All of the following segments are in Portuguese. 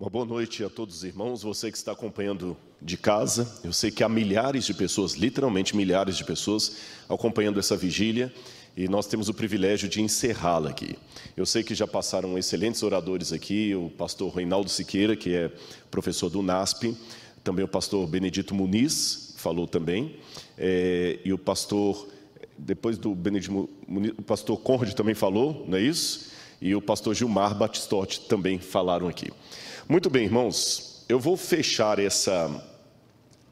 Uma boa noite a todos os irmãos, você que está acompanhando de casa. Eu sei que há milhares de pessoas, literalmente milhares de pessoas, acompanhando essa vigília e nós temos o privilégio de encerrá-la aqui. Eu sei que já passaram excelentes oradores aqui, o pastor Reinaldo Siqueira, que é professor do NASP, também o pastor Benedito Muniz, falou também, é, e o pastor, depois do Benedito Muniz, o pastor Conrad também falou, não é isso? E o pastor Gilmar Batistotti também falaram aqui. Muito bem, irmãos, eu vou fechar essa,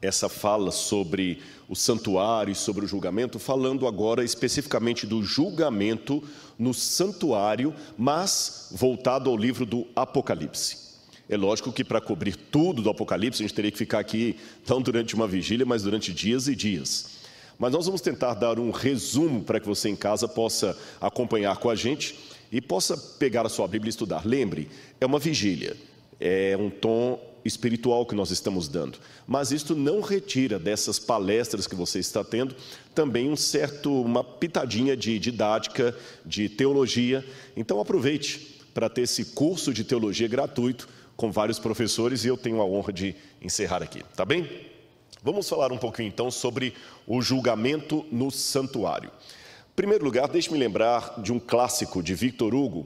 essa fala sobre o santuário e sobre o julgamento, falando agora especificamente do julgamento no santuário, mas voltado ao livro do Apocalipse. É lógico que para cobrir tudo do Apocalipse, a gente teria que ficar aqui não durante uma vigília, mas durante dias e dias. Mas nós vamos tentar dar um resumo para que você em casa possa acompanhar com a gente e possa pegar a sua Bíblia e estudar. Lembre, é uma vigília é um tom espiritual que nós estamos dando. Mas isto não retira dessas palestras que você está tendo também um certo uma pitadinha de didática, de teologia. Então aproveite para ter esse curso de teologia gratuito com vários professores e eu tenho a honra de encerrar aqui, tá bem? Vamos falar um pouquinho então sobre o julgamento no santuário. Primeiro lugar, deixe-me lembrar de um clássico de Victor Hugo,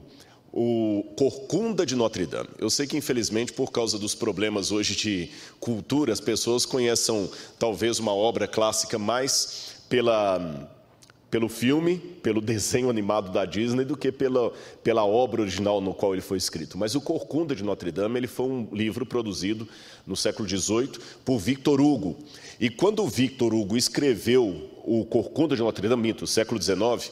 o Corcunda de Notre Dame. Eu sei que, infelizmente, por causa dos problemas hoje de cultura, as pessoas conheçam talvez uma obra clássica mais pela, pelo filme, pelo desenho animado da Disney, do que pela, pela obra original no qual ele foi escrito. Mas o Corcunda de Notre Dame ele foi um livro produzido no século XVIII por Victor Hugo. E quando Victor Hugo escreveu o Corcunda de Notre Dame, no século XIX,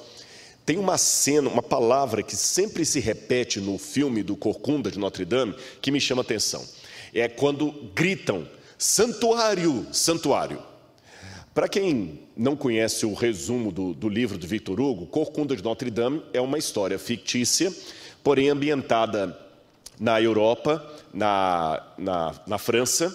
tem uma cena, uma palavra que sempre se repete no filme do Corcunda de Notre Dame que me chama atenção. É quando gritam: santuário, santuário. Para quem não conhece o resumo do, do livro do Victor Hugo, Corcunda de Notre Dame é uma história fictícia, porém ambientada na Europa, na, na, na França,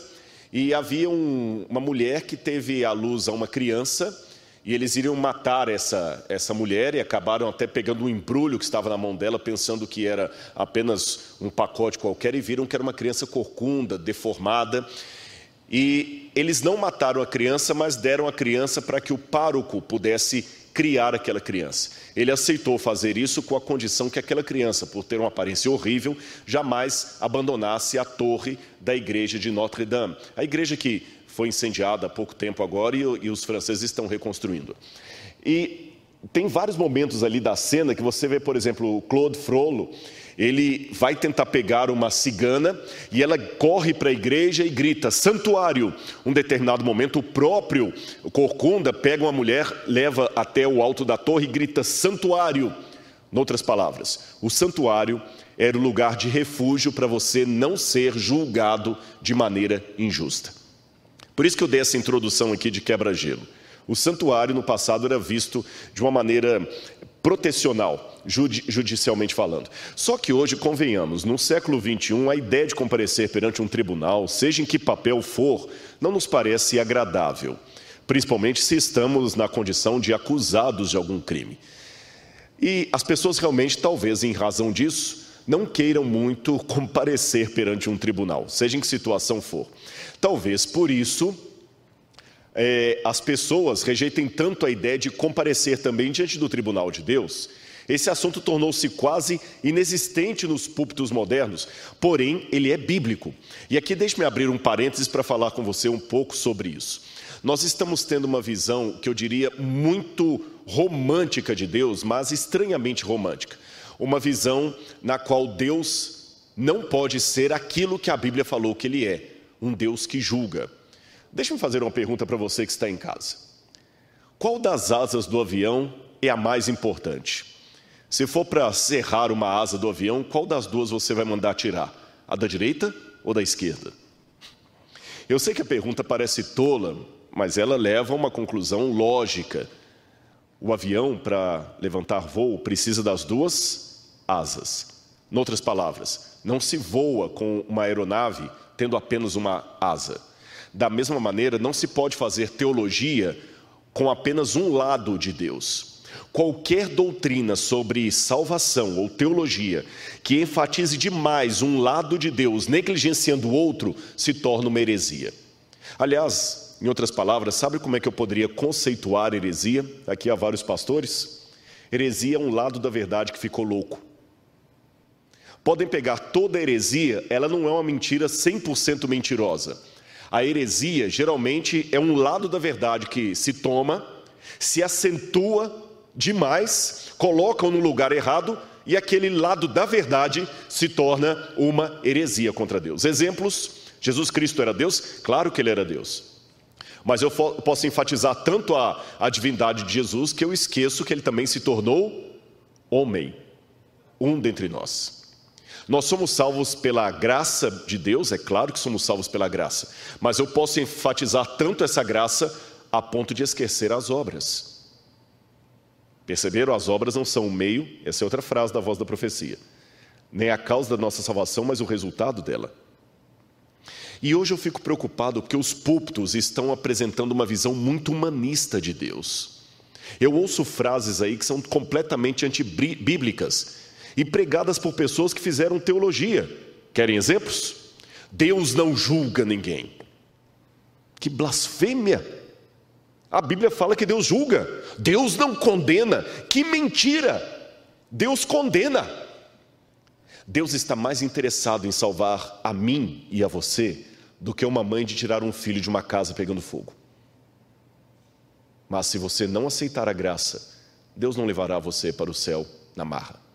e havia um, uma mulher que teve à luz a uma criança e eles iriam matar essa, essa mulher e acabaram até pegando um embrulho que estava na mão dela, pensando que era apenas um pacote qualquer, e viram que era uma criança corcunda, deformada. E eles não mataram a criança, mas deram a criança para que o pároco pudesse criar aquela criança. Ele aceitou fazer isso com a condição que aquela criança, por ter uma aparência horrível, jamais abandonasse a torre da igreja de Notre Dame. A igreja que foi incendiada há pouco tempo agora e, e os franceses estão reconstruindo. E tem vários momentos ali da cena que você vê, por exemplo, o Claude Frollo, ele vai tentar pegar uma cigana e ela corre para a igreja e grita: santuário. Um determinado momento, o próprio Corcunda pega uma mulher, leva até o alto da torre e grita: santuário. Em outras palavras, o santuário era o lugar de refúgio para você não ser julgado de maneira injusta. Por isso que eu dei essa introdução aqui de quebra-gelo. O santuário no passado era visto de uma maneira protecional, judicialmente falando. Só que hoje, convenhamos, no século XXI, a ideia de comparecer perante um tribunal, seja em que papel for, não nos parece agradável, principalmente se estamos na condição de acusados de algum crime. E as pessoas realmente, talvez em razão disso, não queiram muito comparecer perante um tribunal, seja em que situação for. Talvez por isso é, as pessoas rejeitem tanto a ideia de comparecer também diante do tribunal de Deus. Esse assunto tornou-se quase inexistente nos púlpitos modernos, porém ele é bíblico. E aqui deixe-me abrir um parênteses para falar com você um pouco sobre isso. Nós estamos tendo uma visão que eu diria muito romântica de Deus, mas estranhamente romântica. Uma visão na qual Deus não pode ser aquilo que a Bíblia falou que ele é um Deus que julga. Deixa-me fazer uma pergunta para você que está em casa. Qual das asas do avião é a mais importante? Se for para serrar uma asa do avião, qual das duas você vai mandar tirar? A da direita ou da esquerda? Eu sei que a pergunta parece tola, mas ela leva a uma conclusão lógica. O avião, para levantar voo, precisa das duas asas. Em outras palavras, não se voa com uma aeronave tendo apenas uma asa. Da mesma maneira, não se pode fazer teologia com apenas um lado de Deus. Qualquer doutrina sobre salvação ou teologia que enfatize demais um lado de Deus, negligenciando o outro, se torna uma heresia. Aliás, em outras palavras, sabe como é que eu poderia conceituar heresia? Aqui há vários pastores. Heresia é um lado da verdade que ficou louco. Podem pegar toda heresia, ela não é uma mentira 100% mentirosa. A heresia geralmente é um lado da verdade que se toma, se acentua demais, colocam no lugar errado e aquele lado da verdade se torna uma heresia contra Deus. Exemplos: Jesus Cristo era Deus? Claro que ele era Deus. Mas eu posso enfatizar tanto a, a divindade de Jesus que eu esqueço que ele também se tornou homem, um dentre nós. Nós somos salvos pela graça de Deus, é claro que somos salvos pela graça, mas eu posso enfatizar tanto essa graça a ponto de esquecer as obras. Perceberam? As obras não são o meio, essa é outra frase da voz da profecia. Nem a causa da nossa salvação, mas o resultado dela. E hoje eu fico preocupado porque os púlpitos estão apresentando uma visão muito humanista de Deus. Eu ouço frases aí que são completamente antibíblicas e pregadas por pessoas que fizeram teologia. Querem exemplos? Deus não julga ninguém. Que blasfêmia! A Bíblia fala que Deus julga, Deus não condena. Que mentira! Deus condena. Deus está mais interessado em salvar a mim e a você do que uma mãe de tirar um filho de uma casa pegando fogo. Mas se você não aceitar a graça, Deus não levará você para o céu na marra.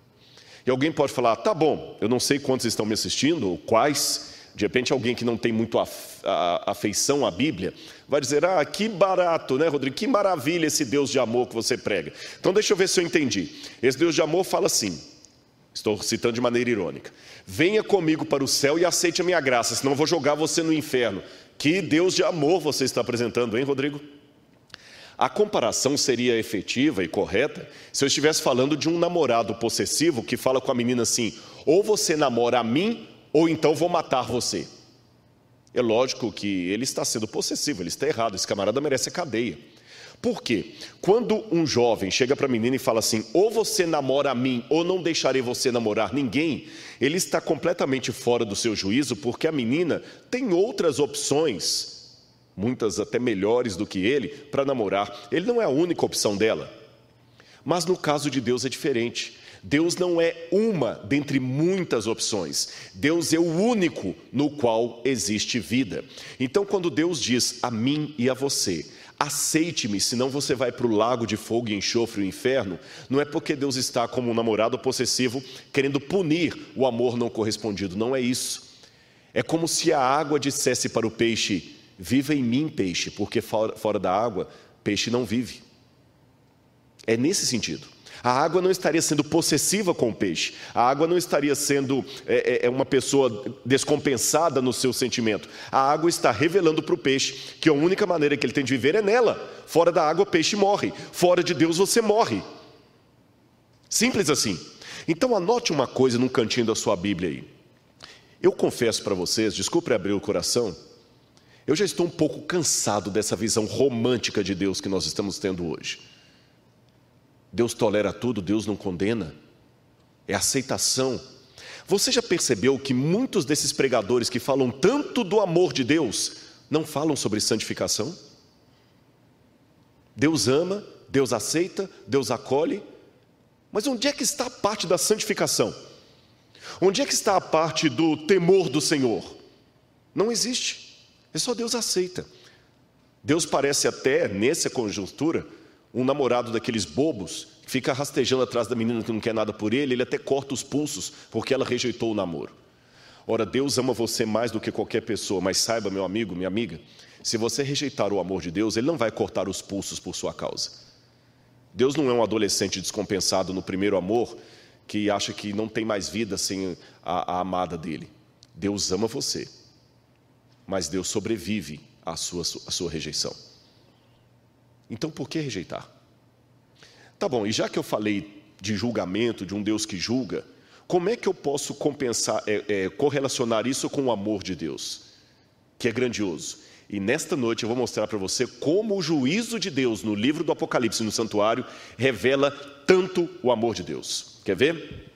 E alguém pode falar: tá bom, eu não sei quantos estão me assistindo, ou quais, de repente, alguém que não tem muito afeição à Bíblia vai dizer: Ah, que barato, né, Rodrigo? Que maravilha esse Deus de amor que você prega. Então, deixa eu ver se eu entendi. Esse Deus de amor fala assim: estou citando de maneira irônica. Venha comigo para o céu e aceite a minha graça, senão eu vou jogar você no inferno. Que Deus de amor você está apresentando, hein, Rodrigo? A comparação seria efetiva e correta se eu estivesse falando de um namorado possessivo que fala com a menina assim: ou você namora a mim, ou então vou matar você. É lógico que ele está sendo possessivo, ele está errado, esse camarada merece a cadeia. Por quê? Quando um jovem chega para a menina e fala assim: ou você namora a mim, ou não deixarei você namorar ninguém, ele está completamente fora do seu juízo, porque a menina tem outras opções, muitas até melhores do que ele, para namorar. Ele não é a única opção dela. Mas no caso de Deus é diferente. Deus não é uma dentre muitas opções. Deus é o único no qual existe vida. Então, quando Deus diz a mim e a você, aceite-me, senão você vai para o lago de fogo e enxofre o inferno, não é porque Deus está como um namorado possessivo querendo punir o amor não correspondido, não é isso. É como se a água dissesse para o peixe: Viva em mim, peixe, porque fora, fora da água, peixe não vive. É nesse sentido. A água não estaria sendo possessiva com o peixe, a água não estaria sendo é, é, é uma pessoa descompensada no seu sentimento. A água está revelando para o peixe que a única maneira que ele tem de viver é nela. Fora da água, o peixe morre, fora de Deus, você morre. Simples assim. Então, anote uma coisa num cantinho da sua Bíblia aí. Eu confesso para vocês, desculpe abrir o coração, eu já estou um pouco cansado dessa visão romântica de Deus que nós estamos tendo hoje. Deus tolera tudo, Deus não condena. É aceitação. Você já percebeu que muitos desses pregadores que falam tanto do amor de Deus não falam sobre santificação? Deus ama, Deus aceita, Deus acolhe. Mas onde é que está a parte da santificação? Onde é que está a parte do temor do Senhor? Não existe. É só Deus aceita. Deus parece até, nessa conjuntura, um namorado daqueles bobos fica rastejando atrás da menina que não quer nada por ele, ele até corta os pulsos porque ela rejeitou o namoro. Ora, Deus ama você mais do que qualquer pessoa, mas saiba, meu amigo, minha amiga, se você rejeitar o amor de Deus, Ele não vai cortar os pulsos por sua causa. Deus não é um adolescente descompensado no primeiro amor que acha que não tem mais vida sem a, a amada dele. Deus ama você, mas Deus sobrevive à sua, à sua rejeição. Então por que rejeitar? Tá bom, e já que eu falei de julgamento, de um Deus que julga, como é que eu posso compensar, é, é, correlacionar isso com o amor de Deus, que é grandioso? E nesta noite eu vou mostrar para você como o juízo de Deus no livro do Apocalipse, no santuário, revela tanto o amor de Deus. Quer ver?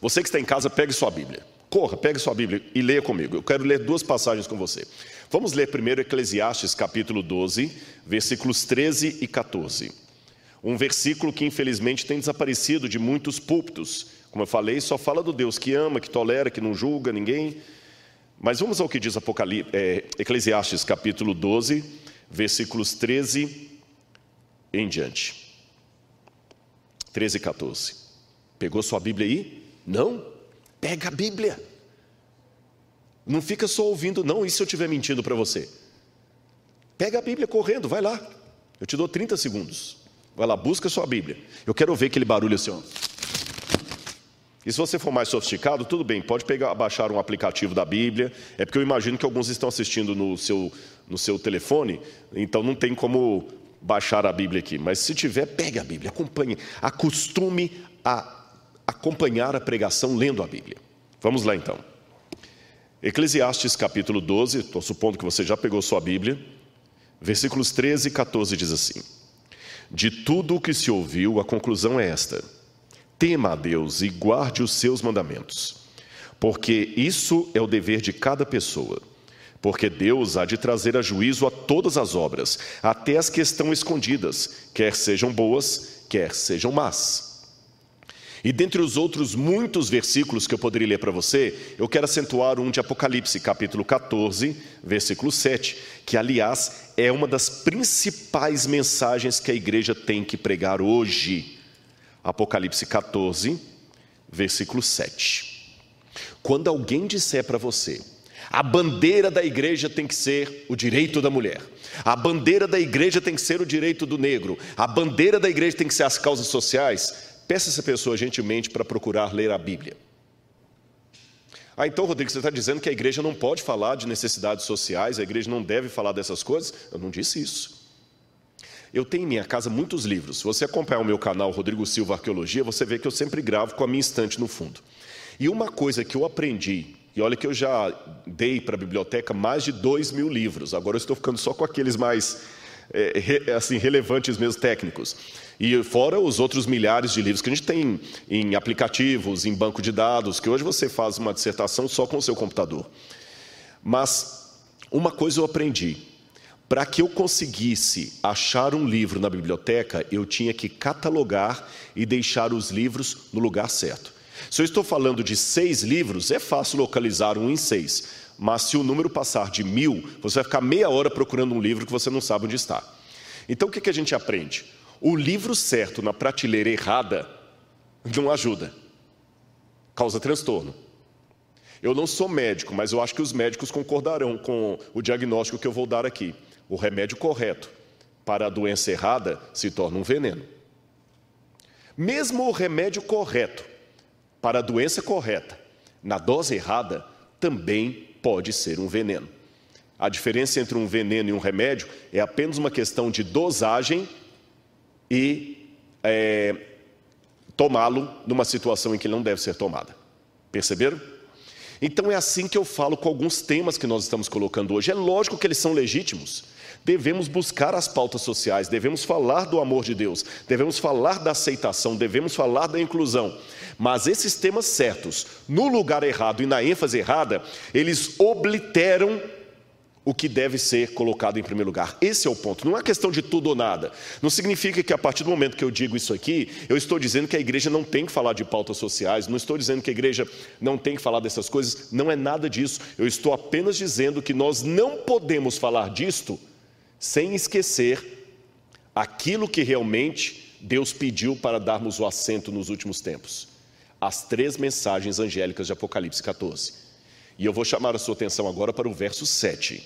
Você que está em casa, pegue sua Bíblia. Corra, pegue sua Bíblia e leia comigo. Eu quero ler duas passagens com você. Vamos ler primeiro Eclesiastes capítulo 12, versículos 13 e 14. Um versículo que infelizmente tem desaparecido de muitos púlpitos. Como eu falei, só fala do Deus que ama, que tolera, que não julga ninguém. Mas vamos ao que diz é, Eclesiastes capítulo 12, versículos 13 em diante. 13 e 14. Pegou sua Bíblia aí? Não? Pega a Bíblia. Não fica só ouvindo, não, se eu estiver mentindo para você? Pega a Bíblia correndo, vai lá. Eu te dou 30 segundos. Vai lá, busca sua Bíblia. Eu quero ver aquele barulho assim, ó. E se você for mais sofisticado, tudo bem, pode pegar, baixar um aplicativo da Bíblia. É porque eu imagino que alguns estão assistindo no seu, no seu telefone, então não tem como baixar a Bíblia aqui. Mas se tiver, pegue a Bíblia, acompanhe, acostume a acompanhar a pregação lendo a Bíblia. Vamos lá então. Eclesiastes capítulo 12, estou supondo que você já pegou sua Bíblia, versículos 13 e 14 diz assim: De tudo o que se ouviu, a conclusão é esta: tema a Deus e guarde os seus mandamentos, porque isso é o dever de cada pessoa. Porque Deus há de trazer a juízo a todas as obras, até as que estão escondidas, quer sejam boas, quer sejam más. E dentre os outros muitos versículos que eu poderia ler para você, eu quero acentuar um de Apocalipse, capítulo 14, versículo 7, que aliás é uma das principais mensagens que a igreja tem que pregar hoje. Apocalipse 14, versículo 7. Quando alguém disser para você, a bandeira da igreja tem que ser o direito da mulher. A bandeira da igreja tem que ser o direito do negro. A bandeira da igreja tem que ser as causas sociais. Peça essa pessoa gentilmente para procurar ler a Bíblia. Ah, então, Rodrigo, você está dizendo que a igreja não pode falar de necessidades sociais, a igreja não deve falar dessas coisas? Eu não disse isso. Eu tenho em minha casa muitos livros. Se você acompanhar o meu canal Rodrigo Silva Arqueologia, você vê que eu sempre gravo com a minha estante no fundo. E uma coisa que eu aprendi, e olha que eu já dei para a biblioteca mais de dois mil livros, agora eu estou ficando só com aqueles mais é, assim, relevantes mesmo técnicos. E fora os outros milhares de livros que a gente tem em aplicativos, em banco de dados, que hoje você faz uma dissertação só com o seu computador. Mas uma coisa eu aprendi. Para que eu conseguisse achar um livro na biblioteca, eu tinha que catalogar e deixar os livros no lugar certo. Se eu estou falando de seis livros, é fácil localizar um em seis. Mas se o número passar de mil, você vai ficar meia hora procurando um livro que você não sabe onde está. Então o que a gente aprende? O livro certo na prateleira errada não ajuda, causa transtorno. Eu não sou médico, mas eu acho que os médicos concordarão com o diagnóstico que eu vou dar aqui. O remédio correto para a doença errada se torna um veneno. Mesmo o remédio correto para a doença correta, na dose errada, também pode ser um veneno. A diferença entre um veneno e um remédio é apenas uma questão de dosagem e é, tomá-lo numa situação em que não deve ser tomada. Perceberam? Então é assim que eu falo com alguns temas que nós estamos colocando hoje. É lógico que eles são legítimos. Devemos buscar as pautas sociais, devemos falar do amor de Deus, devemos falar da aceitação, devemos falar da inclusão. Mas esses temas certos, no lugar errado e na ênfase errada, eles obliteram o que deve ser colocado em primeiro lugar. Esse é o ponto. Não é questão de tudo ou nada. Não significa que a partir do momento que eu digo isso aqui, eu estou dizendo que a igreja não tem que falar de pautas sociais, não estou dizendo que a igreja não tem que falar dessas coisas, não é nada disso. Eu estou apenas dizendo que nós não podemos falar disto sem esquecer aquilo que realmente Deus pediu para darmos o assento nos últimos tempos. As três mensagens angélicas de Apocalipse 14. E eu vou chamar a sua atenção agora para o verso 7,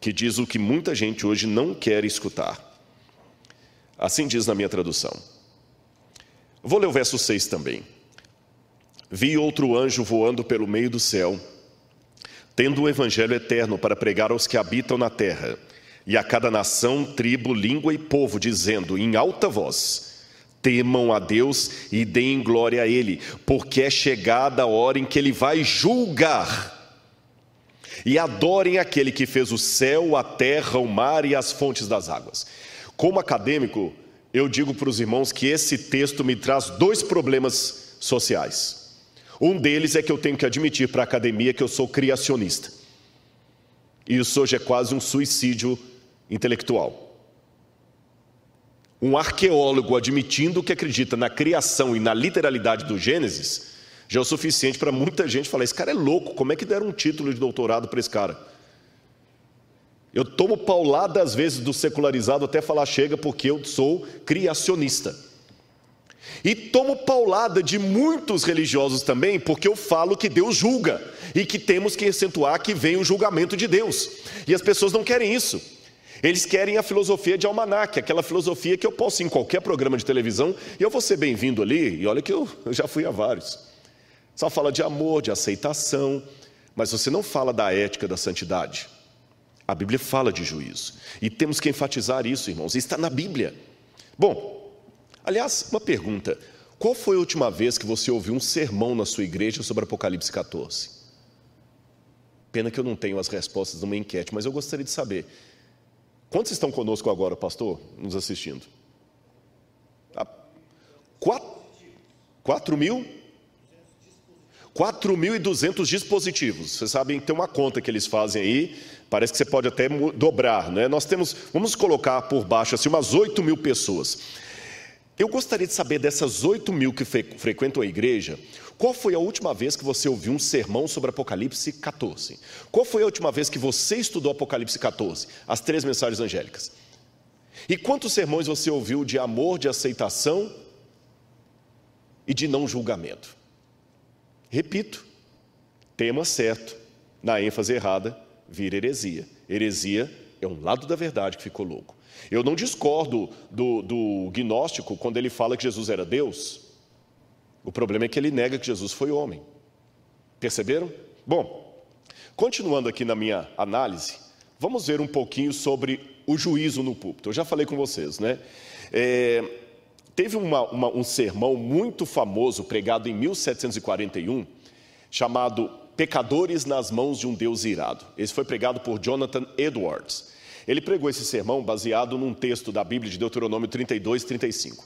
que diz o que muita gente hoje não quer escutar. Assim diz na minha tradução. Vou ler o verso 6 também. Vi outro anjo voando pelo meio do céu, tendo o evangelho eterno para pregar aos que habitam na terra, e a cada nação, tribo, língua e povo, dizendo em alta voz: Temam a Deus e deem glória a Ele, porque é chegada a hora em que Ele vai julgar. e adorem aquele que fez o céu, a terra, o mar e as fontes das águas. Como acadêmico, eu digo para os irmãos que esse texto me traz dois problemas sociais. Um deles é que eu tenho que admitir para a academia que eu sou criacionista. Isso hoje é quase um suicídio intelectual. Um arqueólogo admitindo que acredita na criação e na literalidade do Gênesis já é o suficiente para muita gente falar: esse cara é louco, como é que deram um título de doutorado para esse cara? Eu tomo paulada às vezes do secularizado até falar chega, porque eu sou criacionista. E tomo paulada de muitos religiosos também, porque eu falo que Deus julga e que temos que acentuar que vem o julgamento de Deus. E as pessoas não querem isso. Eles querem a filosofia de almanac, aquela filosofia que eu posso ir em qualquer programa de televisão e eu vou ser bem-vindo ali, e olha que eu, eu já fui a vários. Só fala de amor, de aceitação, mas você não fala da ética da santidade. A Bíblia fala de juízo. E temos que enfatizar isso, irmãos. Está na Bíblia. Bom, aliás, uma pergunta. Qual foi a última vez que você ouviu um sermão na sua igreja sobre Apocalipse 14? Pena que eu não tenho as respostas numa enquete, mas eu gostaria de saber. Quantos estão conosco agora, pastor, nos assistindo? Tá. Quatro, quatro mil? 4.200 dispositivos. Vocês sabem que tem uma conta que eles fazem aí, parece que você pode até dobrar, né? Nós temos, vamos colocar por baixo assim, umas 8 mil pessoas. Eu gostaria de saber dessas 8 mil que frequentam a igreja, qual foi a última vez que você ouviu um sermão sobre Apocalipse 14? Qual foi a última vez que você estudou Apocalipse 14? As três mensagens angélicas. E quantos sermões você ouviu de amor, de aceitação e de não julgamento? Repito, tema certo, na ênfase errada, vira heresia. Heresia é um lado da verdade que ficou louco. Eu não discordo do, do gnóstico quando ele fala que Jesus era Deus. O problema é que ele nega que Jesus foi homem. Perceberam? Bom, continuando aqui na minha análise, vamos ver um pouquinho sobre o juízo no púlpito. Eu já falei com vocês, né? É, Teve uma, uma, um sermão muito famoso, pregado em 1741, chamado Pecadores nas Mãos de um Deus Irado. Esse foi pregado por Jonathan Edwards. Ele pregou esse sermão baseado num texto da Bíblia de Deuteronômio 32, 35.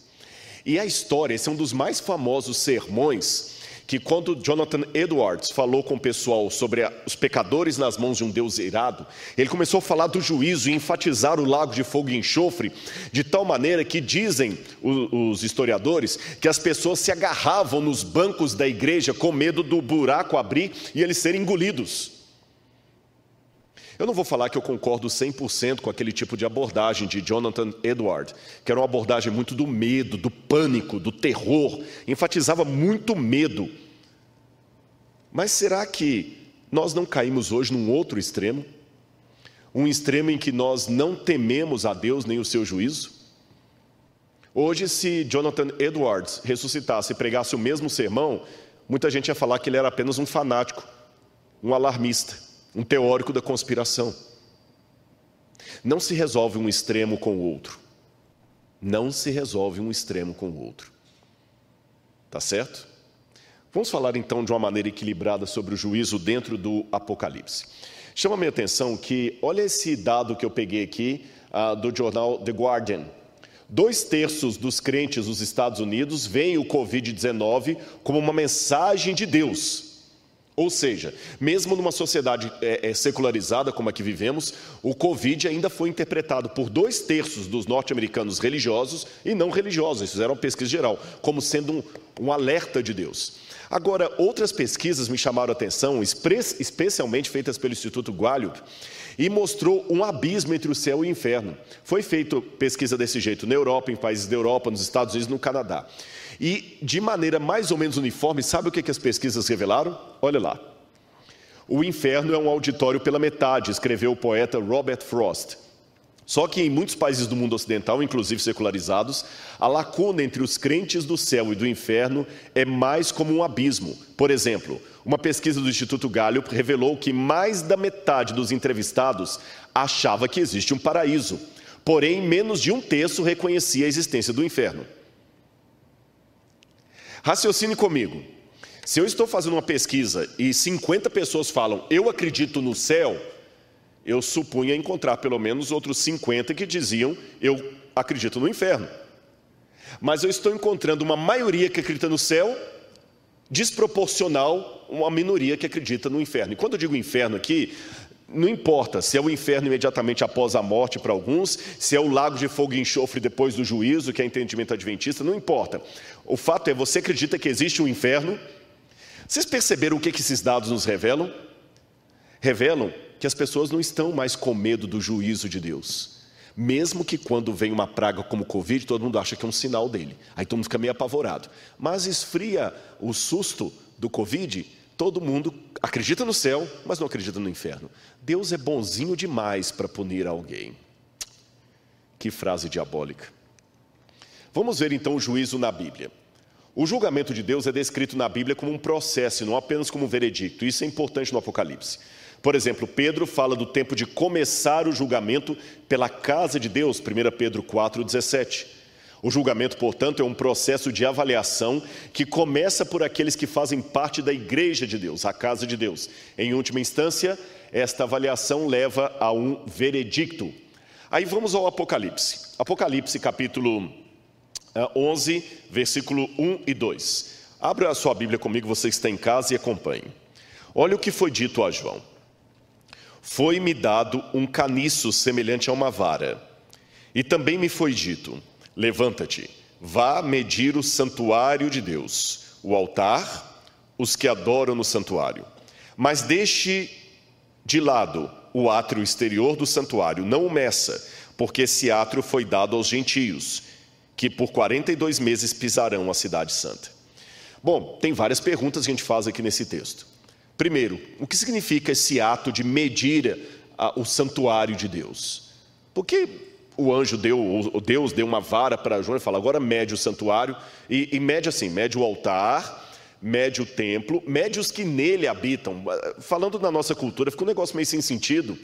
E a história, esse é um dos mais famosos sermões que quando Jonathan Edwards falou com o pessoal sobre os pecadores nas mãos de um Deus irado, ele começou a falar do juízo e enfatizar o lago de fogo e enxofre, de tal maneira que dizem os historiadores que as pessoas se agarravam nos bancos da igreja com medo do buraco abrir e eles serem engolidos. Eu não vou falar que eu concordo 100% com aquele tipo de abordagem de Jonathan Edward, que era uma abordagem muito do medo, do pânico, do terror, enfatizava muito medo. Mas será que nós não caímos hoje num outro extremo? Um extremo em que nós não tememos a Deus nem o seu juízo? Hoje, se Jonathan Edwards ressuscitasse e pregasse o mesmo sermão, muita gente ia falar que ele era apenas um fanático, um alarmista um teórico da conspiração. Não se resolve um extremo com o outro. Não se resolve um extremo com o outro. Tá certo? Vamos falar então de uma maneira equilibrada sobre o juízo dentro do Apocalipse. Chama minha atenção que, olha esse dado que eu peguei aqui uh, do jornal The Guardian. Dois terços dos crentes dos Estados Unidos veem o Covid-19 como uma mensagem de Deus ou seja, mesmo numa sociedade é, é, secularizada como a que vivemos, o Covid ainda foi interpretado por dois terços dos norte-americanos religiosos e não religiosos, eles fizeram uma pesquisa geral, como sendo um, um alerta de Deus. Agora, outras pesquisas me chamaram a atenção, especialmente feitas pelo Instituto Gallup, e mostrou um abismo entre o céu e o inferno. Foi feita pesquisa desse jeito na Europa, em países da Europa, nos Estados Unidos no Canadá. E de maneira mais ou menos uniforme, sabe o que, que as pesquisas revelaram? Olha lá. O inferno é um auditório pela metade, escreveu o poeta Robert Frost. Só que em muitos países do mundo ocidental, inclusive secularizados, a lacuna entre os crentes do céu e do inferno é mais como um abismo. Por exemplo, uma pesquisa do Instituto Gallup revelou que mais da metade dos entrevistados achava que existe um paraíso, porém menos de um terço reconhecia a existência do inferno. Raciocine comigo. Se eu estou fazendo uma pesquisa e 50 pessoas falam, eu acredito no céu, eu supunha encontrar pelo menos outros 50 que diziam, eu acredito no inferno. Mas eu estou encontrando uma maioria que acredita no céu, desproporcional uma minoria que acredita no inferno. E quando eu digo inferno aqui, não importa se é o inferno imediatamente após a morte para alguns, se é o lago de fogo e enxofre depois do juízo, que é entendimento adventista, não importa. O fato é, você acredita que existe um inferno? Vocês perceberam o que, que esses dados nos revelam? Revelam que as pessoas não estão mais com medo do juízo de Deus. Mesmo que quando vem uma praga como o Covid, todo mundo acha que é um sinal dele. Aí todo mundo fica meio apavorado. Mas esfria o susto do Covid, todo mundo acredita no céu, mas não acredita no inferno. Deus é bonzinho demais para punir alguém. Que frase diabólica. Vamos ver então o juízo na Bíblia. O julgamento de Deus é descrito na Bíblia como um processo, não apenas como um veredicto. Isso é importante no Apocalipse. Por exemplo, Pedro fala do tempo de começar o julgamento pela casa de Deus, 1 Pedro 4,17. O julgamento, portanto, é um processo de avaliação que começa por aqueles que fazem parte da igreja de Deus, a casa de Deus. Em última instância, esta avaliação leva a um veredicto. Aí vamos ao Apocalipse. Apocalipse, capítulo 11, eh, versículo 1 e 2. Abra a sua Bíblia comigo, você está em casa e acompanhe. Olha o que foi dito a João. Foi-me dado um caniço semelhante a uma vara, e também me foi dito: Levanta-te, vá medir o santuário de Deus, o altar, os que adoram no santuário. Mas deixe de lado o átrio exterior do santuário, não o meça, porque esse átrio foi dado aos gentios, que por 42 meses pisarão a cidade santa. Bom, tem várias perguntas que a gente faz aqui nesse texto. Primeiro, o que significa esse ato de medir a, o santuário de Deus? Porque o anjo deu, o Deus deu uma vara para João e fala: agora mede o santuário, e, e mede assim: mede o altar, mede o templo, mede os que nele habitam. Falando na nossa cultura, fica um negócio meio sem sentido.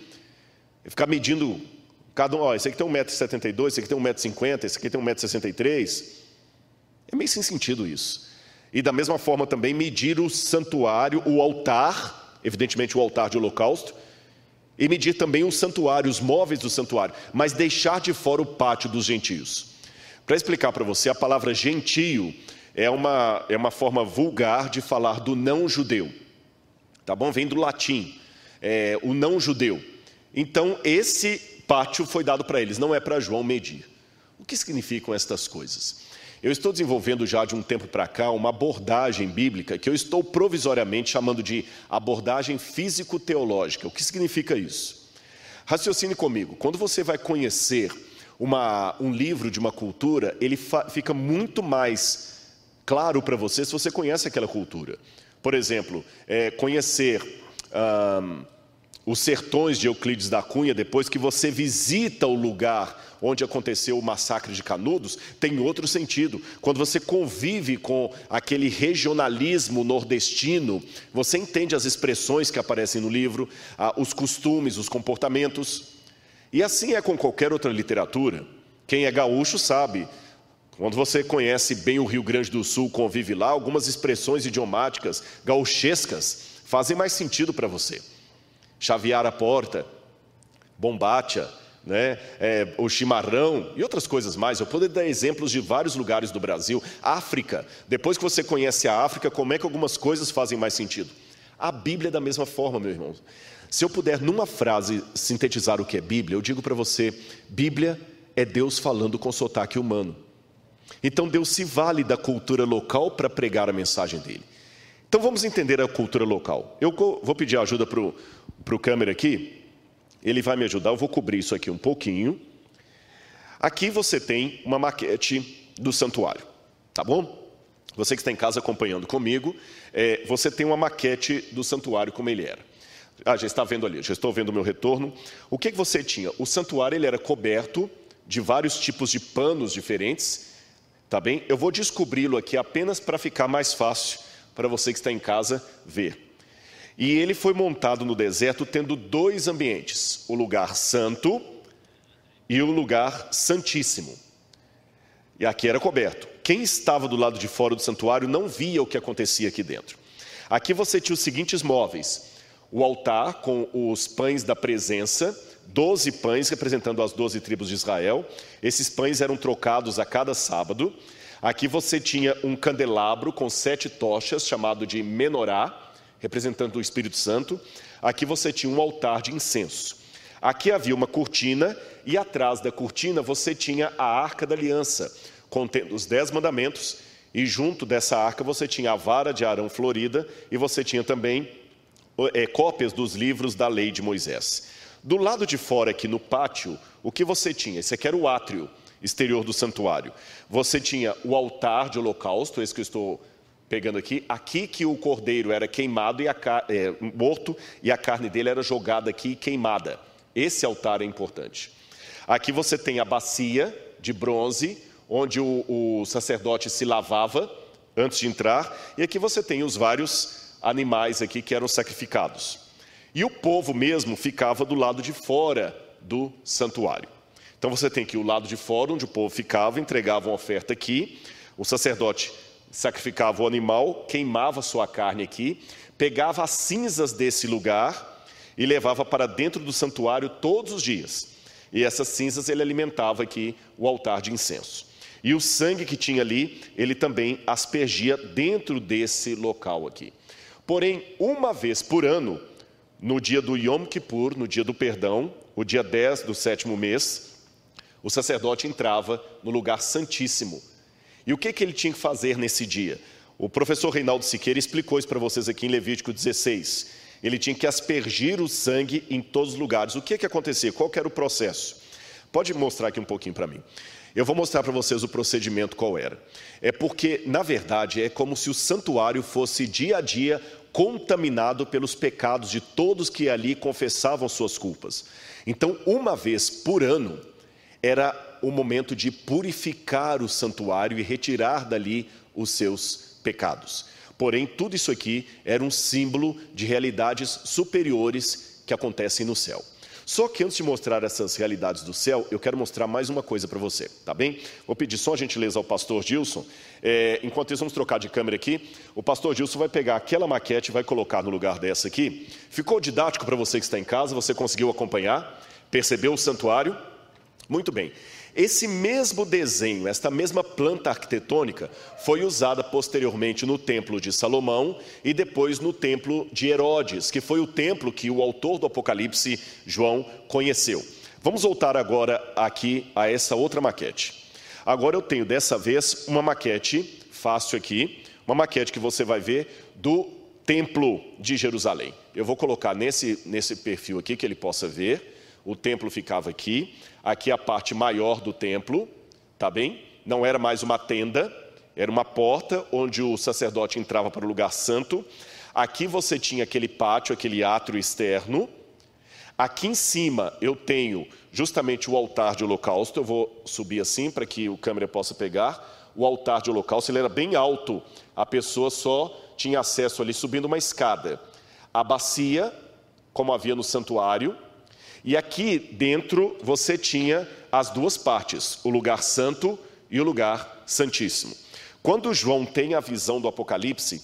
Ficar medindo cada um, ó, esse aqui tem 1,72m, esse aqui tem 1,50m, esse aqui tem 1,63m. É meio sem sentido isso. E da mesma forma também medir o santuário, o altar, evidentemente o altar de holocausto, e medir também o santuário, os móveis do santuário, mas deixar de fora o pátio dos gentios. Para explicar para você, a palavra gentio é uma, é uma forma vulgar de falar do não judeu. Tá bom? Vem do latim, é, o não judeu. Então, esse pátio foi dado para eles, não é para João medir. O que significam estas coisas? Eu estou desenvolvendo já de um tempo para cá uma abordagem bíblica que eu estou provisoriamente chamando de abordagem físico-teológica. O que significa isso? Raciocine comigo. Quando você vai conhecer uma, um livro de uma cultura, ele fica muito mais claro para você se você conhece aquela cultura. Por exemplo, é, conhecer. Os sertões de Euclides da Cunha, depois que você visita o lugar onde aconteceu o massacre de Canudos, tem outro sentido. Quando você convive com aquele regionalismo nordestino, você entende as expressões que aparecem no livro, os costumes, os comportamentos. E assim é com qualquer outra literatura. Quem é gaúcho sabe. Quando você conhece bem o Rio Grande do Sul, convive lá, algumas expressões idiomáticas gauchescas fazem mais sentido para você chavear a porta, bombacha, né? É, o chimarrão e outras coisas mais. Eu poderia dar exemplos de vários lugares do Brasil. África, depois que você conhece a África, como é que algumas coisas fazem mais sentido? A Bíblia é da mesma forma, meu irmão. Se eu puder, numa frase, sintetizar o que é Bíblia, eu digo para você: Bíblia é Deus falando com sotaque humano. Então Deus se vale da cultura local para pregar a mensagem dele. Então vamos entender a cultura local. Eu vou pedir ajuda para o câmera aqui, ele vai me ajudar, eu vou cobrir isso aqui um pouquinho. Aqui você tem uma maquete do santuário, tá bom? Você que está em casa acompanhando comigo, é, você tem uma maquete do santuário como ele era. Ah, já está vendo ali, já estou vendo o meu retorno. O que, que você tinha? O santuário ele era coberto de vários tipos de panos diferentes, tá bem? Eu vou descobri-lo aqui apenas para ficar mais fácil para você que está em casa ver. E ele foi montado no deserto tendo dois ambientes: o lugar santo e o lugar santíssimo. e aqui era coberto. Quem estava do lado de fora do santuário não via o que acontecia aqui dentro. Aqui você tinha os seguintes móveis: o altar com os pães da presença, doze pães representando as doze tribos de Israel. Esses pães eram trocados a cada sábado. Aqui você tinha um candelabro com sete tochas, chamado de menorá, representando o Espírito Santo. Aqui você tinha um altar de incenso. Aqui havia uma cortina e atrás da cortina você tinha a arca da aliança, contendo os dez mandamentos, e junto dessa arca você tinha a vara de Arão florida e você tinha também é, cópias dos livros da lei de Moisés. Do lado de fora, aqui no pátio, o que você tinha? Esse aqui era o átrio exterior do santuário. Você tinha o altar de holocausto, esse que eu estou pegando aqui, aqui que o cordeiro era queimado e a, é, morto e a carne dele era jogada aqui queimada. Esse altar é importante. Aqui você tem a bacia de bronze, onde o, o sacerdote se lavava antes de entrar, e aqui você tem os vários animais aqui que eram sacrificados. E o povo mesmo ficava do lado de fora do santuário. Então você tem aqui o lado de fora, onde o povo ficava, entregava uma oferta aqui, o sacerdote sacrificava o animal, queimava sua carne aqui, pegava as cinzas desse lugar e levava para dentro do santuário todos os dias. E essas cinzas ele alimentava aqui o altar de incenso. E o sangue que tinha ali, ele também aspergia dentro desse local aqui. Porém, uma vez por ano, no dia do Yom Kippur, no dia do perdão, o dia 10 do sétimo mês, o sacerdote entrava no lugar santíssimo, e o que, que ele tinha que fazer nesse dia? O professor Reinaldo Siqueira explicou isso para vocês aqui em Levítico 16. Ele tinha que aspergir o sangue em todos os lugares. O que, que acontecia? Qual que era o processo? Pode mostrar aqui um pouquinho para mim. Eu vou mostrar para vocês o procedimento qual era. É porque, na verdade, é como se o santuário fosse dia a dia contaminado pelos pecados de todos que ali confessavam suas culpas. Então, uma vez por ano, era o momento de purificar o santuário e retirar dali os seus pecados. Porém, tudo isso aqui era um símbolo de realidades superiores que acontecem no céu. Só que antes de mostrar essas realidades do céu, eu quero mostrar mais uma coisa para você, tá bem? Vou pedir só a gentileza ao pastor Gilson. É, enquanto isso, vamos trocar de câmera aqui. O pastor Gilson vai pegar aquela maquete e vai colocar no lugar dessa aqui. Ficou didático para você que está em casa? Você conseguiu acompanhar? Percebeu o santuário? Muito bem. Esse mesmo desenho, esta mesma planta arquitetônica, foi usada posteriormente no templo de Salomão e depois no templo de Herodes, que foi o templo que o autor do Apocalipse, João, conheceu. Vamos voltar agora aqui a essa outra maquete. Agora eu tenho dessa vez uma maquete fácil aqui, uma maquete que você vai ver do templo de Jerusalém. Eu vou colocar nesse, nesse perfil aqui que ele possa ver. O templo ficava aqui aqui a parte maior do templo, tá bem? Não era mais uma tenda, era uma porta onde o sacerdote entrava para o lugar santo. Aqui você tinha aquele pátio, aquele átrio externo. Aqui em cima eu tenho justamente o altar de holocausto. Eu vou subir assim para que o câmera possa pegar. O altar de holocausto ele era bem alto. A pessoa só tinha acesso ali subindo uma escada. A bacia, como havia no santuário, e aqui dentro você tinha as duas partes, o lugar santo e o lugar santíssimo. Quando João tem a visão do Apocalipse,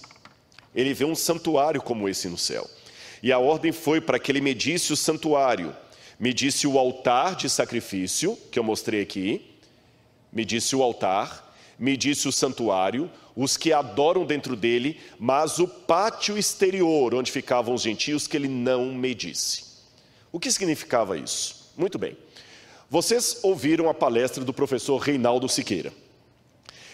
ele vê um santuário como esse no céu. E a ordem foi para que ele medisse o santuário, medisse o altar de sacrifício, que eu mostrei aqui, medisse o altar, medisse o santuário, os que adoram dentro dele, mas o pátio exterior, onde ficavam os gentios, que ele não medisse. O que significava isso? Muito bem. Vocês ouviram a palestra do professor Reinaldo Siqueira.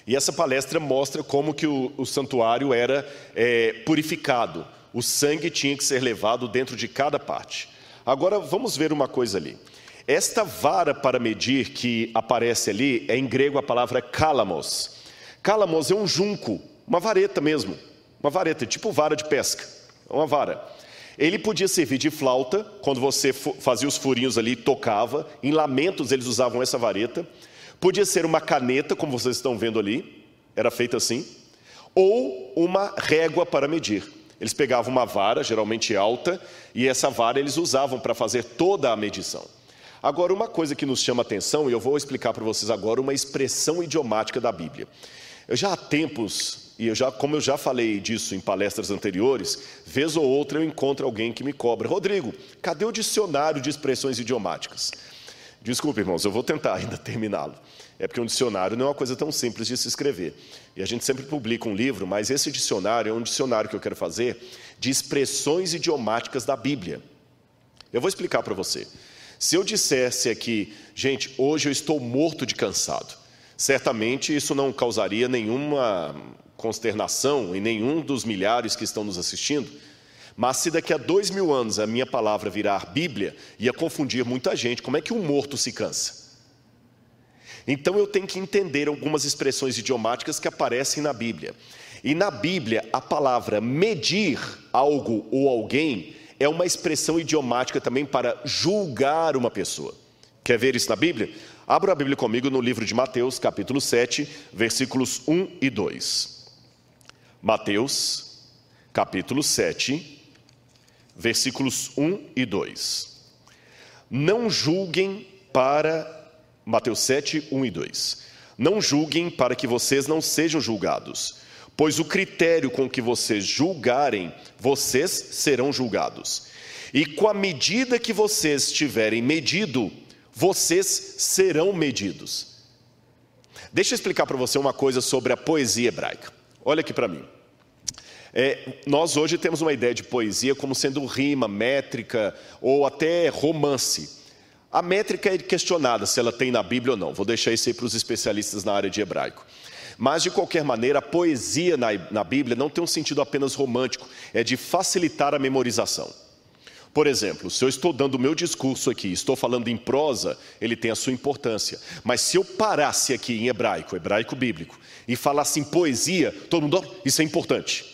E essa palestra mostra como que o, o santuário era é, purificado. O sangue tinha que ser levado dentro de cada parte. Agora vamos ver uma coisa ali. Esta vara para medir que aparece ali é em grego a palavra calamos. Calamos é um junco, uma vareta mesmo, uma vareta, tipo vara de pesca, uma vara. Ele podia servir de flauta, quando você fazia os furinhos ali, tocava. Em lamentos eles usavam essa vareta. Podia ser uma caneta, como vocês estão vendo ali, era feita assim. Ou uma régua para medir. Eles pegavam uma vara, geralmente alta, e essa vara eles usavam para fazer toda a medição. Agora, uma coisa que nos chama atenção, e eu vou explicar para vocês agora uma expressão idiomática da Bíblia. Eu já há tempos, e eu já, como eu já falei disso em palestras anteriores, vez ou outra eu encontro alguém que me cobra: Rodrigo, cadê o dicionário de expressões idiomáticas? Desculpe, irmãos, eu vou tentar ainda terminá-lo. É porque um dicionário não é uma coisa tão simples de se escrever. E a gente sempre publica um livro, mas esse dicionário é um dicionário que eu quero fazer de expressões idiomáticas da Bíblia. Eu vou explicar para você. Se eu dissesse aqui, gente, hoje eu estou morto de cansado, certamente isso não causaria nenhuma consternação em nenhum dos milhares que estão nos assistindo. Mas se daqui a dois mil anos a minha palavra virar Bíblia, ia confundir muita gente. Como é que um morto se cansa? Então eu tenho que entender algumas expressões idiomáticas que aparecem na Bíblia. E na Bíblia, a palavra medir algo ou alguém é uma expressão idiomática também para julgar uma pessoa. Quer ver isso na Bíblia? Abra a Bíblia comigo no livro de Mateus, capítulo 7, versículos 1 e 2. Mateus, capítulo 7, versículos 1 e 2. Não julguem para. Mateus 7, 1 e 2. Não julguem para que vocês não sejam julgados pois o critério com que vocês julgarem, vocês serão julgados. E com a medida que vocês tiverem medido, vocês serão medidos. Deixa eu explicar para você uma coisa sobre a poesia hebraica. Olha aqui para mim. É, nós hoje temos uma ideia de poesia como sendo rima, métrica ou até romance. A métrica é questionada se ela tem na Bíblia ou não. Vou deixar isso aí para os especialistas na área de hebraico. Mas, de qualquer maneira, a poesia na, na Bíblia não tem um sentido apenas romântico, é de facilitar a memorização. Por exemplo, se eu estou dando o meu discurso aqui, estou falando em prosa, ele tem a sua importância. Mas se eu parasse aqui em hebraico, hebraico bíblico, e falasse em poesia, todo mundo, oh, isso é importante.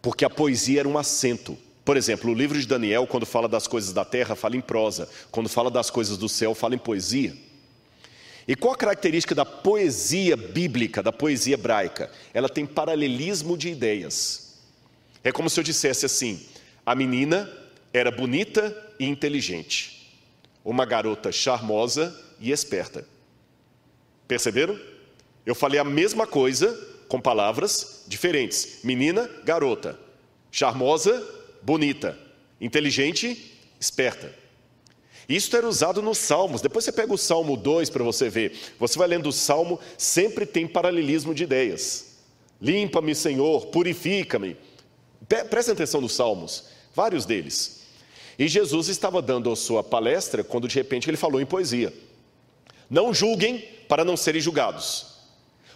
Porque a poesia era um acento. Por exemplo, o livro de Daniel, quando fala das coisas da terra, fala em prosa. Quando fala das coisas do céu, fala em poesia. E qual a característica da poesia bíblica, da poesia hebraica? Ela tem paralelismo de ideias. É como se eu dissesse assim: a menina era bonita e inteligente, uma garota charmosa e esperta. Perceberam? Eu falei a mesma coisa com palavras diferentes: menina, garota, charmosa, bonita, inteligente, esperta. Isso era usado nos Salmos. Depois você pega o Salmo 2 para você ver. Você vai lendo o Salmo, sempre tem paralelismo de ideias. Limpa-me, Senhor, purifica-me. Presta atenção nos Salmos, vários deles. E Jesus estava dando a sua palestra quando de repente ele falou em poesia: Não julguem para não serem julgados,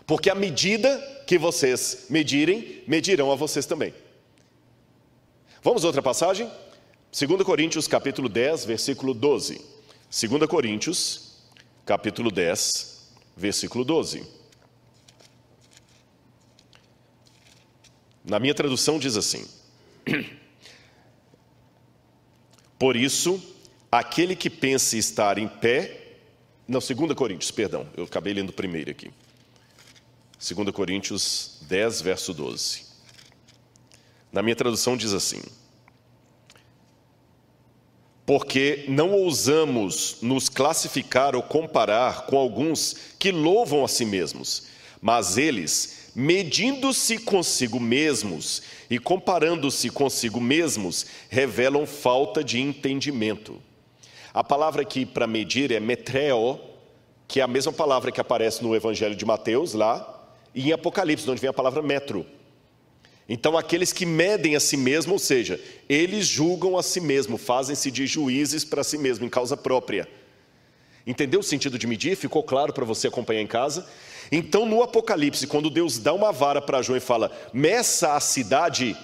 porque a medida que vocês medirem, medirão a vocês também. Vamos a outra passagem? 2 Coríntios capítulo 10, versículo 12. 2 Coríntios capítulo 10, versículo 12. Na minha tradução diz assim: Por isso, aquele que pense estar em pé, não, 2 Coríntios, perdão, eu acabei lendo primeiro aqui. 2 Coríntios 10, verso 12. Na minha tradução diz assim: porque não ousamos nos classificar ou comparar com alguns que louvam a si mesmos, mas eles, medindo-se consigo mesmos e comparando-se consigo mesmos, revelam falta de entendimento. A palavra aqui para medir é metreo, que é a mesma palavra que aparece no Evangelho de Mateus lá, e em Apocalipse, onde vem a palavra metro. Então, aqueles que medem a si mesmo, ou seja, eles julgam a si mesmo, fazem-se de juízes para si mesmo, em causa própria. Entendeu o sentido de medir? Ficou claro para você acompanhar em casa? Então, no Apocalipse, quando Deus dá uma vara para João e fala, meça a cidade,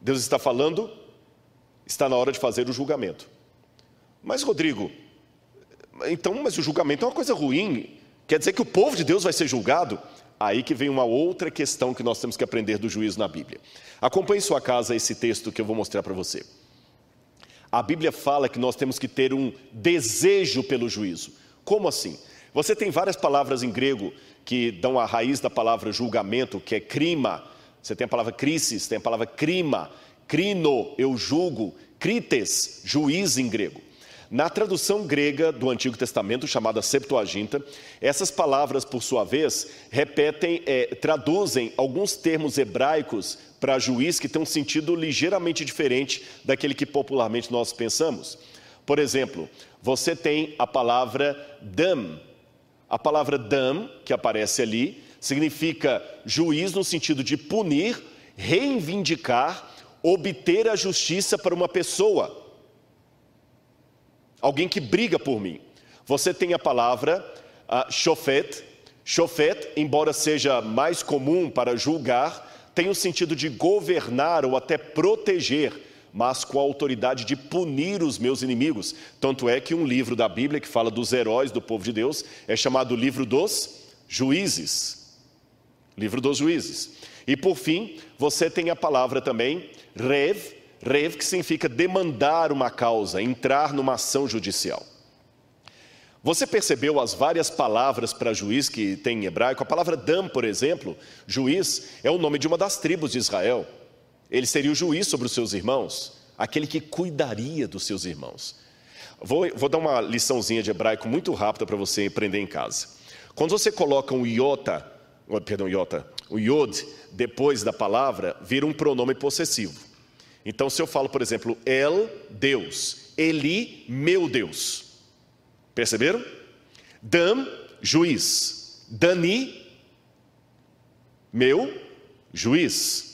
Deus está falando, está na hora de fazer o julgamento. Mas, Rodrigo, então, mas o julgamento é uma coisa ruim, quer dizer que o povo de Deus vai ser julgado? Aí que vem uma outra questão que nós temos que aprender do juízo na Bíblia. Acompanhe em sua casa esse texto que eu vou mostrar para você. A Bíblia fala que nós temos que ter um desejo pelo juízo. Como assim? Você tem várias palavras em grego que dão a raiz da palavra julgamento, que é crima. Você tem a palavra crisis, tem a palavra crima, crino, eu julgo, crites, juiz em grego. Na tradução grega do Antigo Testamento, chamada Septuaginta, essas palavras, por sua vez, repetem, é, traduzem alguns termos hebraicos para juiz que têm um sentido ligeiramente diferente daquele que popularmente nós pensamos. Por exemplo, você tem a palavra dam. A palavra dam, que aparece ali, significa juiz no sentido de punir, reivindicar, obter a justiça para uma pessoa alguém que briga por mim. Você tem a palavra uh, shofet. Shofet, embora seja mais comum para julgar, tem o sentido de governar ou até proteger, mas com a autoridade de punir os meus inimigos. Tanto é que um livro da Bíblia que fala dos heróis do povo de Deus é chamado Livro dos Juízes. Livro dos Juízes. E por fim, você tem a palavra também rev, Rev, que significa demandar uma causa, entrar numa ação judicial. Você percebeu as várias palavras para juiz que tem em hebraico? A palavra dam, por exemplo, juiz, é o nome de uma das tribos de Israel. Ele seria o juiz sobre os seus irmãos, aquele que cuidaria dos seus irmãos. Vou, vou dar uma liçãozinha de hebraico muito rápida para você aprender em casa. Quando você coloca um iota, perdão, iota, o yod depois da palavra, vira um pronome possessivo. Então, se eu falo, por exemplo, El, Deus, Eli, meu Deus. Perceberam? Dam, juiz. Dani, meu juiz.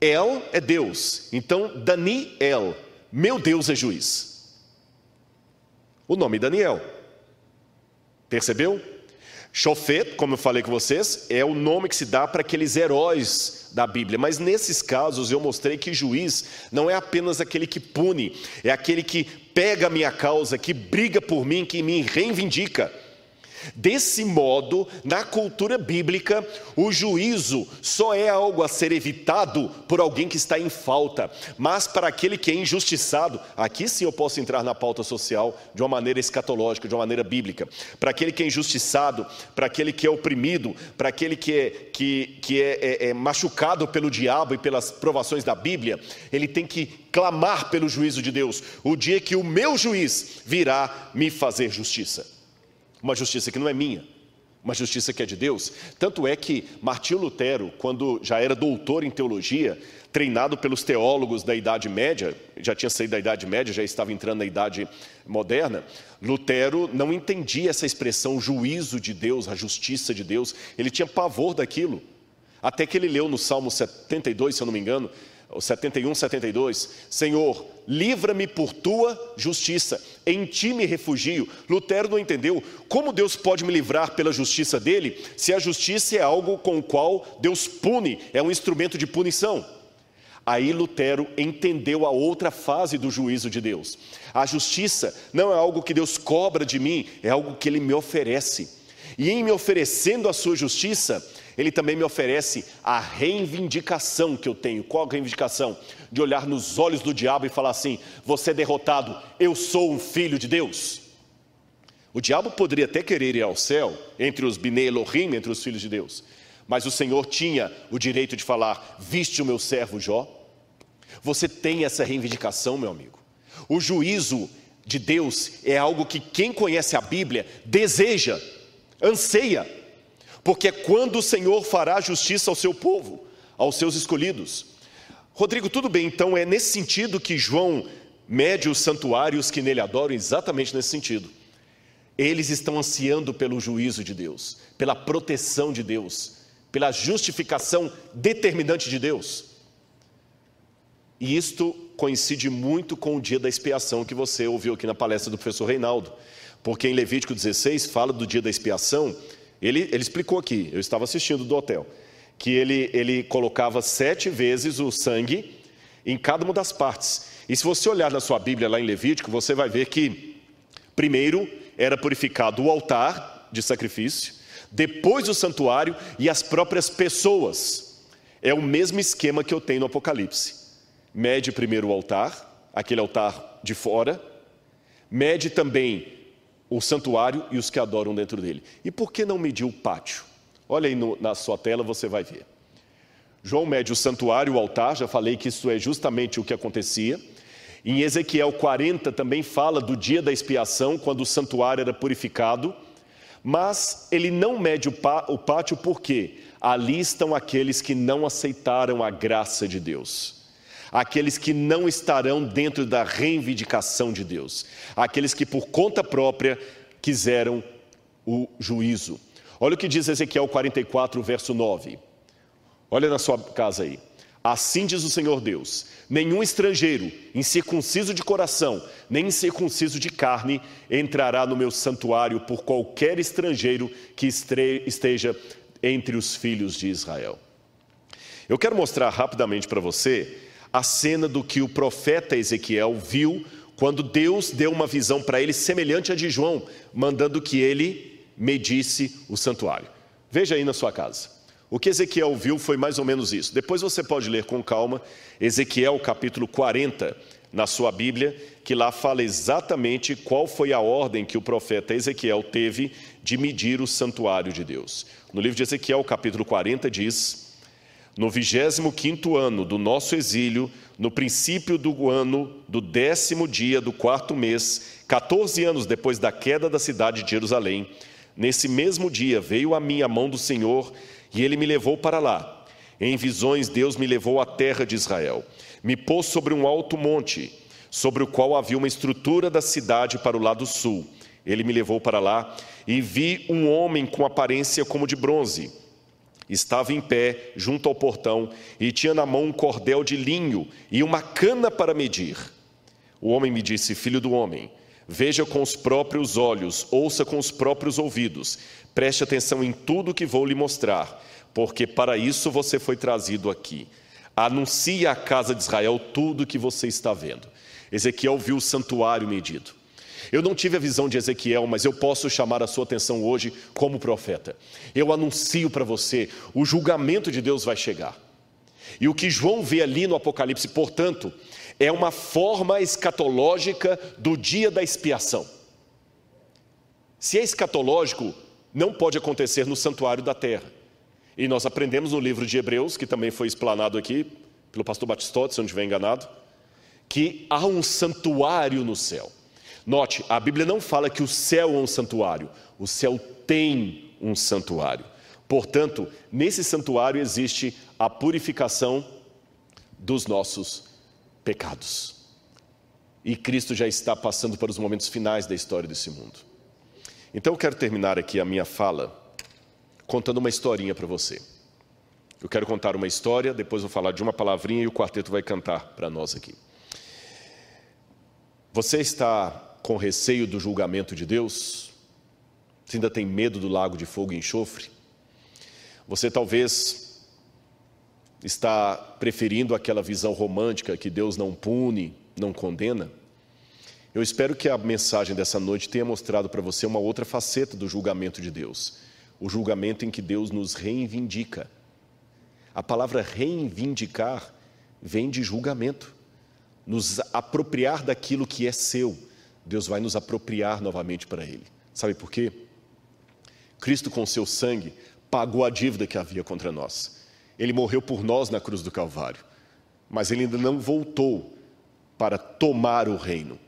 El é Deus. Então, Dani, El, meu Deus é juiz. O nome Daniel. Percebeu? Shofet, como eu falei com vocês, é o nome que se dá para aqueles heróis da Bíblia. Mas nesses casos eu mostrei que juiz não é apenas aquele que pune, é aquele que pega a minha causa, que briga por mim, que me reivindica. Desse modo, na cultura bíblica, o juízo só é algo a ser evitado por alguém que está em falta, mas para aquele que é injustiçado, aqui sim eu posso entrar na pauta social de uma maneira escatológica, de uma maneira bíblica. Para aquele que é injustiçado, para aquele que é oprimido, para aquele que é, que, que é, é, é machucado pelo diabo e pelas provações da Bíblia, ele tem que clamar pelo juízo de Deus, o dia que o meu juiz virá me fazer justiça. Uma justiça que não é minha, uma justiça que é de Deus. Tanto é que Martinho Lutero, quando já era doutor em teologia, treinado pelos teólogos da Idade Média, já tinha saído da Idade Média, já estava entrando na Idade Moderna, Lutero não entendia essa expressão juízo de Deus, a justiça de Deus, ele tinha pavor daquilo. Até que ele leu no Salmo 72, se eu não me engano, o 71, 72, Senhor, livra-me por tua justiça, em ti me refugio. Lutero não entendeu como Deus pode me livrar pela justiça dele, se a justiça é algo com o qual Deus pune, é um instrumento de punição. Aí Lutero entendeu a outra fase do juízo de Deus. A justiça não é algo que Deus cobra de mim, é algo que ele me oferece. E em me oferecendo a sua justiça, ele também me oferece a reivindicação que eu tenho. Qual a reivindicação? De olhar nos olhos do diabo e falar assim: você é derrotado, eu sou um filho de Deus. O diabo poderia até querer ir ao céu, entre os Bnei Elohim, entre os filhos de Deus, mas o Senhor tinha o direito de falar: Viste o meu servo Jó? Você tem essa reivindicação, meu amigo. O juízo de Deus é algo que quem conhece a Bíblia deseja, anseia porque é quando o Senhor fará justiça ao seu povo, aos seus escolhidos. Rodrigo, tudo bem, então é nesse sentido que João mede os santuários que nele adoram, exatamente nesse sentido. Eles estão ansiando pelo juízo de Deus, pela proteção de Deus, pela justificação determinante de Deus. E isto coincide muito com o dia da expiação que você ouviu aqui na palestra do professor Reinaldo, porque em Levítico 16 fala do dia da expiação ele, ele explicou aqui, eu estava assistindo do hotel, que ele, ele colocava sete vezes o sangue em cada uma das partes. E se você olhar na sua Bíblia lá em Levítico, você vai ver que primeiro era purificado o altar de sacrifício, depois o santuário e as próprias pessoas. É o mesmo esquema que eu tenho no Apocalipse. Mede primeiro o altar, aquele altar de fora, mede também o santuário e os que adoram dentro dele. E por que não medir o pátio? Olha aí no, na sua tela, você vai ver. João mede o santuário, o altar, já falei que isso é justamente o que acontecia. Em Ezequiel 40 também fala do dia da expiação, quando o santuário era purificado, mas ele não mede o, pátio porque ali estão aqueles que não aceitaram a graça de Deus, aqueles que não estarão dentro da reivindicação de Deus, aqueles que por conta própria quiseram o juízo. Olha o que diz Ezequiel 44, verso 9. Olha na sua casa aí. Assim diz o Senhor Deus: nenhum estrangeiro, incircunciso de coração, nem incircunciso de carne, entrará no meu santuário por qualquer estrangeiro que esteja entre os filhos de Israel. Eu quero mostrar rapidamente para você a cena do que o profeta Ezequiel viu quando Deus deu uma visão para ele semelhante à de João, mandando que ele medisse o santuário. Veja aí na sua casa. O que Ezequiel viu foi mais ou menos isso. Depois você pode ler com calma Ezequiel capítulo 40 na sua Bíblia, que lá fala exatamente qual foi a ordem que o profeta Ezequiel teve de medir o santuário de Deus. No livro de Ezequiel, capítulo 40, diz: No 25 ano do nosso exílio, no princípio do ano do décimo dia do quarto mês, 14 anos depois da queda da cidade de Jerusalém, nesse mesmo dia veio a mim a mão do Senhor e ele me levou para lá. Em visões, Deus me levou à terra de Israel. Me pôs sobre um alto monte, sobre o qual havia uma estrutura da cidade para o lado sul. Ele me levou para lá e vi um homem com aparência como de bronze. Estava em pé junto ao portão e tinha na mão um cordel de linho e uma cana para medir. O homem me disse: Filho do homem, veja com os próprios olhos, ouça com os próprios ouvidos, Preste atenção em tudo que vou lhe mostrar, porque para isso você foi trazido aqui. Anuncie à casa de Israel tudo o que você está vendo. Ezequiel viu o santuário medido. Eu não tive a visão de Ezequiel, mas eu posso chamar a sua atenção hoje como profeta. Eu anuncio para você: o julgamento de Deus vai chegar. E o que João vê ali no Apocalipse, portanto, é uma forma escatológica do dia da expiação. Se é escatológico, não pode acontecer no santuário da terra. E nós aprendemos no livro de Hebreus, que também foi explanado aqui pelo pastor Batistotti, se eu não estiver enganado, que há um santuário no céu. Note, a Bíblia não fala que o céu é um santuário, o céu tem um santuário. Portanto, nesse santuário existe a purificação dos nossos pecados. E Cristo já está passando para os momentos finais da história desse mundo. Então eu quero terminar aqui a minha fala contando uma historinha para você. Eu quero contar uma história, depois vou falar de uma palavrinha e o quarteto vai cantar para nós aqui. Você está com receio do julgamento de Deus? Você ainda tem medo do lago de fogo e enxofre? Você talvez está preferindo aquela visão romântica que Deus não pune, não condena? Eu espero que a mensagem dessa noite tenha mostrado para você uma outra faceta do julgamento de Deus, o julgamento em que Deus nos reivindica. A palavra reivindicar vem de julgamento, nos apropriar daquilo que é seu. Deus vai nos apropriar novamente para Ele. Sabe por quê? Cristo, com seu sangue, pagou a dívida que havia contra nós. Ele morreu por nós na cruz do Calvário, mas ele ainda não voltou para tomar o reino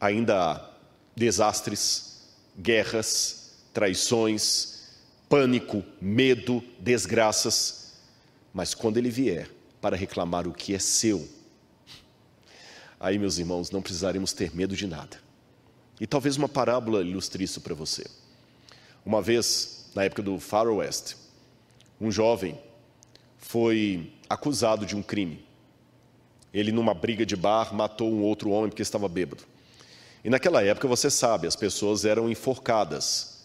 ainda há desastres, guerras, traições, pânico, medo, desgraças. Mas quando ele vier para reclamar o que é seu, aí, meus irmãos, não precisaremos ter medo de nada. E talvez uma parábola ilustre isso para você. Uma vez, na época do Far West, um jovem foi acusado de um crime. Ele, numa briga de bar, matou um outro homem porque estava bêbado. E naquela época, você sabe, as pessoas eram enforcadas.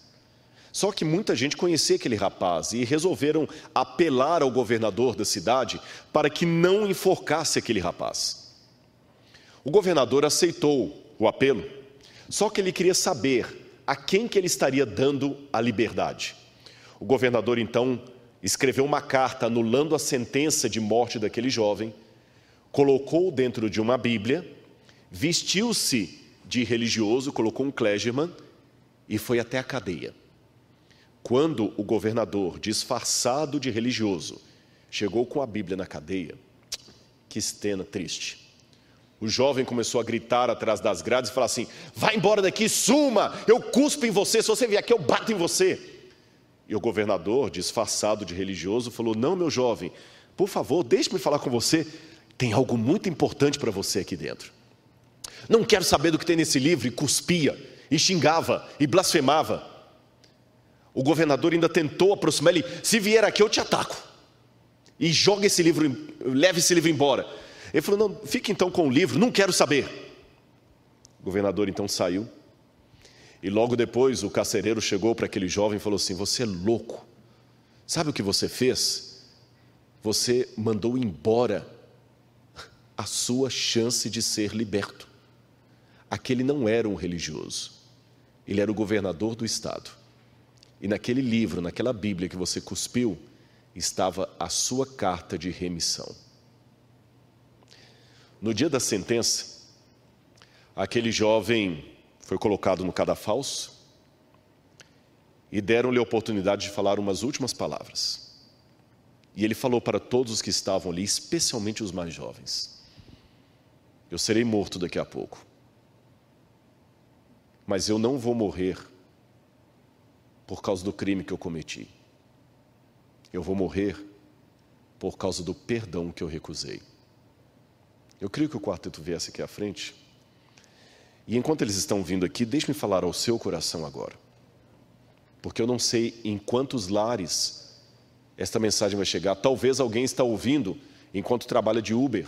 Só que muita gente conhecia aquele rapaz e resolveram apelar ao governador da cidade para que não enforcasse aquele rapaz. O governador aceitou o apelo, só que ele queria saber a quem que ele estaria dando a liberdade. O governador então escreveu uma carta anulando a sentença de morte daquele jovem, colocou dentro de uma Bíblia, vestiu-se de religioso, colocou um clergyman e foi até a cadeia. Quando o governador, disfarçado de religioso, chegou com a Bíblia na cadeia, que estena triste. O jovem começou a gritar atrás das grades e falar assim: vai embora daqui, suma, eu cuspo em você, se você vier aqui eu bato em você. E o governador, disfarçado de religioso, falou: não, meu jovem, por favor, deixe-me falar com você, tem algo muito importante para você aqui dentro. Não quero saber do que tem nesse livro, e cuspia, e xingava, e blasfemava. O governador ainda tentou aproximar ele: se vier aqui eu te ataco. E joga esse livro, leve esse livro embora. Ele falou: Não, fique então com o livro, não quero saber. O governador então saiu. E logo depois o carcereiro chegou para aquele jovem e falou assim: Você é louco. Sabe o que você fez? Você mandou embora a sua chance de ser liberto. Aquele não era um religioso, ele era o governador do estado. E naquele livro, naquela Bíblia que você cuspiu, estava a sua carta de remissão. No dia da sentença, aquele jovem foi colocado no cadafalso e deram-lhe a oportunidade de falar umas últimas palavras. E ele falou para todos os que estavam ali, especialmente os mais jovens: Eu serei morto daqui a pouco, mas eu não vou morrer por causa do crime que eu cometi. Eu vou morrer por causa do perdão que eu recusei. Eu creio que o quarteto viesse aqui à frente. E enquanto eles estão vindo aqui, deixe-me falar ao seu coração agora. Porque eu não sei em quantos lares esta mensagem vai chegar. Talvez alguém está ouvindo enquanto trabalha de Uber.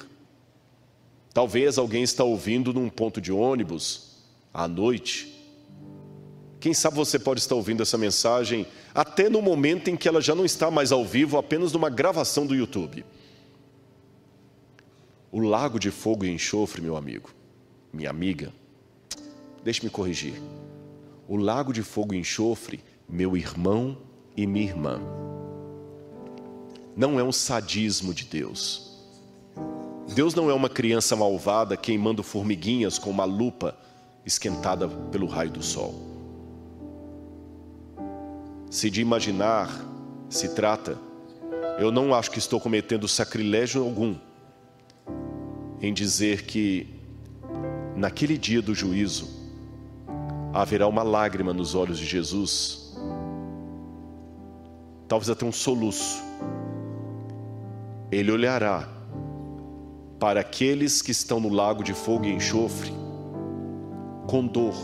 Talvez alguém está ouvindo num ponto de ônibus à noite. Quem sabe você pode estar ouvindo essa mensagem até no momento em que ela já não está mais ao vivo, apenas numa gravação do YouTube. O lago de fogo e enxofre, meu amigo, minha amiga, deixe-me corrigir. O lago de fogo e enxofre, meu irmão e minha irmã, não é um sadismo de Deus. Deus não é uma criança malvada queimando formiguinhas com uma lupa esquentada pelo raio do sol. Se de imaginar se trata, eu não acho que estou cometendo sacrilégio algum em dizer que naquele dia do juízo haverá uma lágrima nos olhos de Jesus, talvez até um soluço. Ele olhará para aqueles que estão no lago de fogo e enxofre com dor.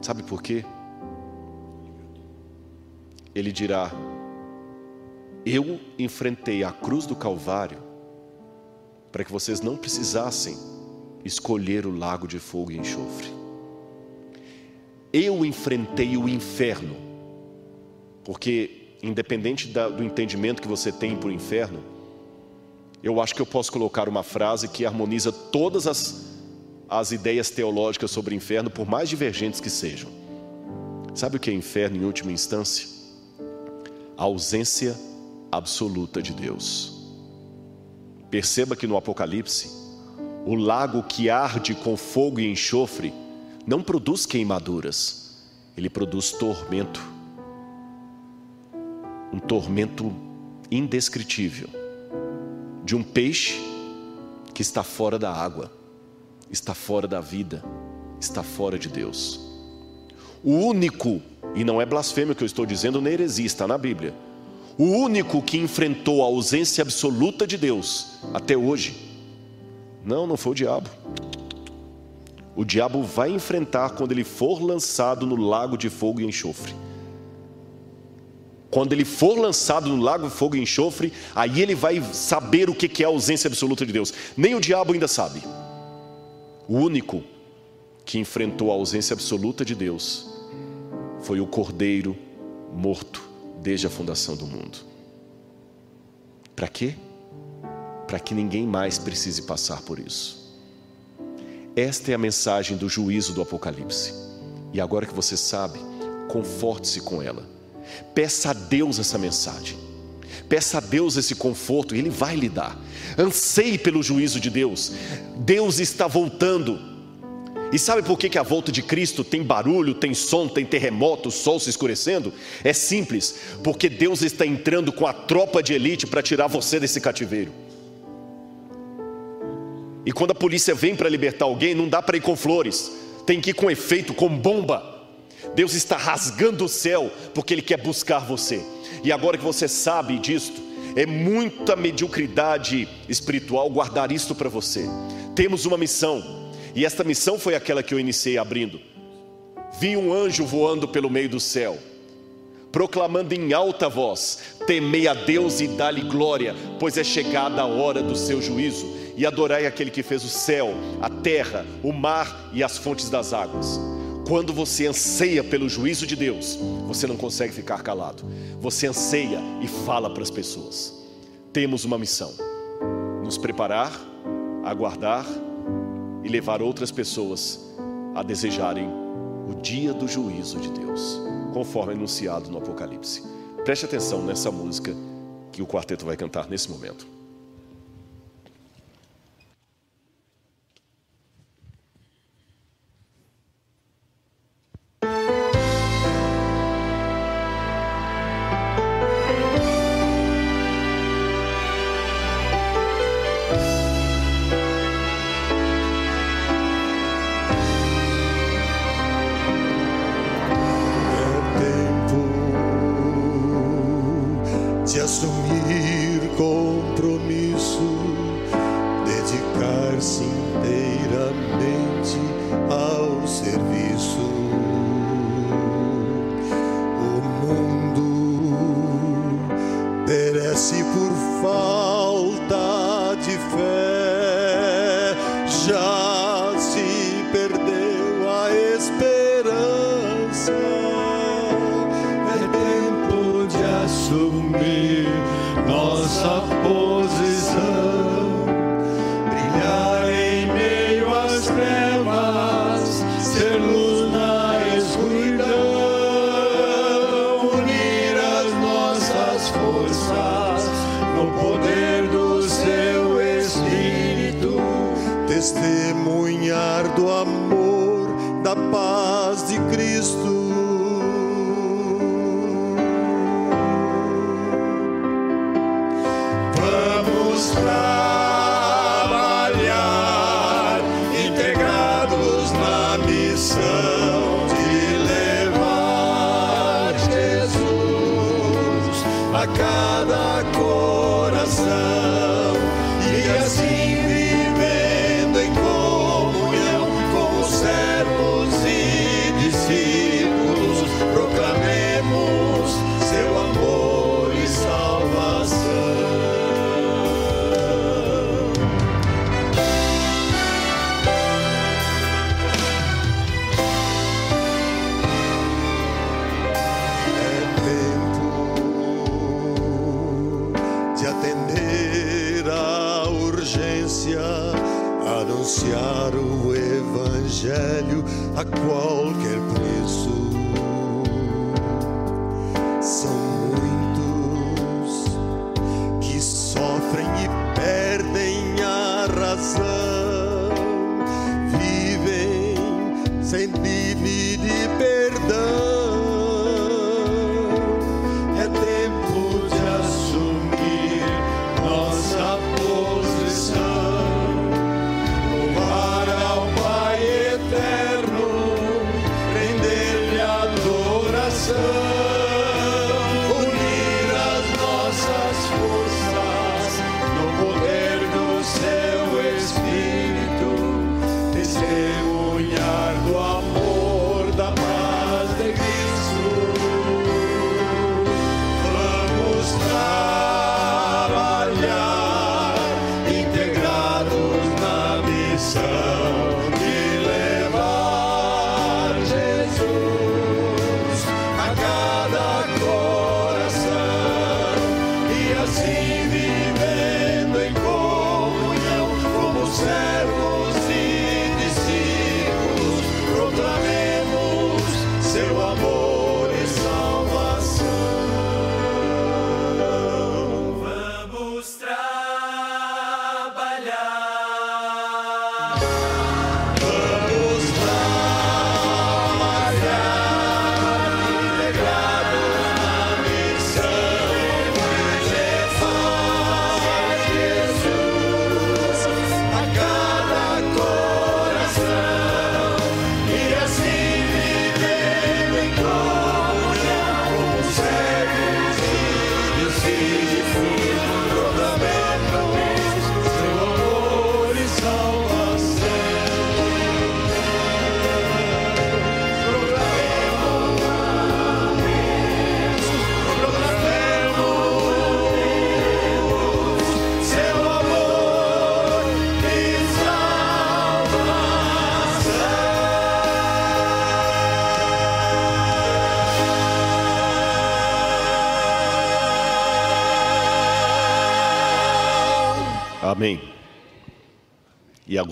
Sabe por quê? Ele dirá: Eu enfrentei a cruz do Calvário para que vocês não precisassem escolher o lago de fogo e enxofre. Eu enfrentei o inferno, porque, independente do entendimento que você tem o inferno, eu acho que eu posso colocar uma frase que harmoniza todas as, as ideias teológicas sobre o inferno, por mais divergentes que sejam. Sabe o que é inferno em última instância? A ausência absoluta de Deus. Perceba que no Apocalipse, o lago que arde com fogo e enxofre não produz queimaduras, ele produz tormento. Um tormento indescritível de um peixe que está fora da água, está fora da vida, está fora de Deus. O único, e não é blasfêmia que eu estou dizendo, nem heresia, está na Bíblia o único que enfrentou a ausência absoluta de Deus até hoje. Não, não foi o diabo. O diabo vai enfrentar quando ele for lançado no lago de fogo e enxofre. Quando ele for lançado no lago de fogo e enxofre, aí ele vai saber o que é a ausência absoluta de Deus. Nem o diabo ainda sabe. O único que enfrentou a ausência absoluta de Deus foi o cordeiro morto desde a fundação do mundo. Para quê? Para que ninguém mais precise passar por isso. Esta é a mensagem do juízo do Apocalipse. E agora que você sabe, conforte-se com ela. Peça a Deus essa mensagem. Peça a Deus esse conforto e Ele vai lhe dar. Anseie pelo juízo de Deus. Deus está voltando. E sabe por que, a volta de Cristo tem barulho, tem som, tem terremoto, o sol se escurecendo? É simples, porque Deus está entrando com a tropa de elite para tirar você desse cativeiro. E quando a polícia vem para libertar alguém, não dá para ir com flores, tem que ir com efeito, com bomba. Deus está rasgando o céu porque Ele quer buscar você. E agora que você sabe disto, é muita mediocridade espiritual guardar isto para você. Temos uma missão, e esta missão foi aquela que eu iniciei abrindo. Vi um anjo voando pelo meio do céu, proclamando em alta voz: Temei a Deus e dá-lhe glória, pois é chegada a hora do seu juízo, e adorai aquele que fez o céu, a terra, o mar e as fontes das águas. Quando você anseia pelo juízo de Deus, você não consegue ficar calado. Você anseia e fala para as pessoas. Temos uma missão: nos preparar, aguardar e levar outras pessoas a desejarem o dia do juízo de Deus, conforme anunciado no Apocalipse. Preste atenção nessa música que o quarteto vai cantar nesse momento.